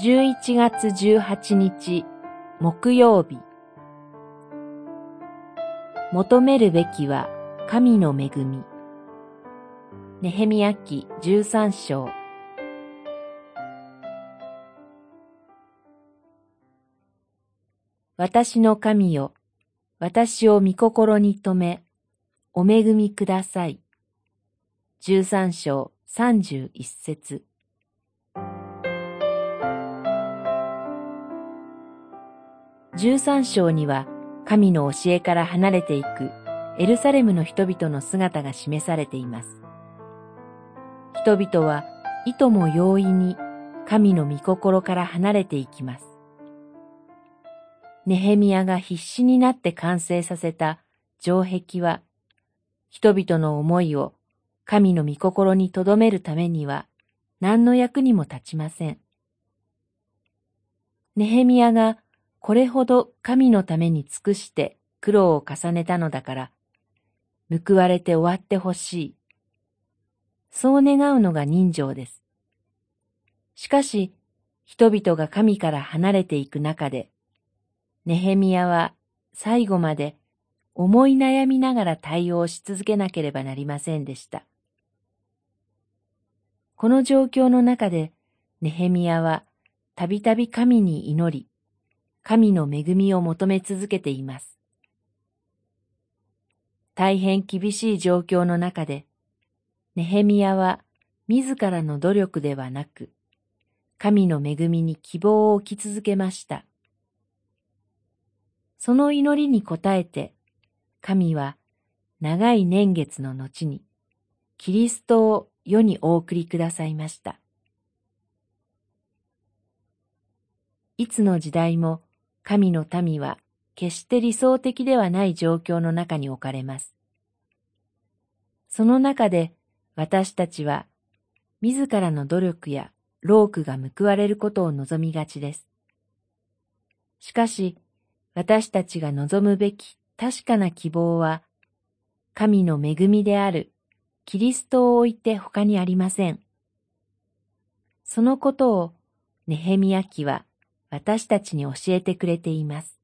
11月18日木曜日。求めるべきは神の恵み。ネヘミヤ記13章。私の神よ、私を御心に留め、お恵みください。十三章三十一節。十三章には神の教えから離れていくエルサレムの人々の姿が示されています。人々はいとも容易に神の御心から離れていきます。ネヘミヤが必死になって完成させた城壁は、人々の思いを神の御心に留めるためには何の役にも立ちません。ネヘミヤがこれほど神のために尽くして苦労を重ねたのだから、報われて終わってほしい。そう願うのが人情です。しかし、人々が神から離れていく中で、ネヘミヤは最後まで思い悩みながら対応し続けなければなりませんでした。この状況の中で、ネヘミヤはたびたび神に祈り、神の恵みを求め続けています。大変厳しい状況の中で、ネヘミヤは自らの努力ではなく、神の恵みに希望を置き続けました。その祈りに応えて、神は長い年月の後に、キリストを世にお送りくださいました。いつの時代も神の民は決して理想的ではない状況の中に置かれます。その中で私たちは自らの努力や労苦が報われることを望みがちです。しかし、私たちが望むべき確かな希望は、神の恵みであるキリストを置いて他にありません。そのことをネヘミヤ記は私たちに教えてくれています。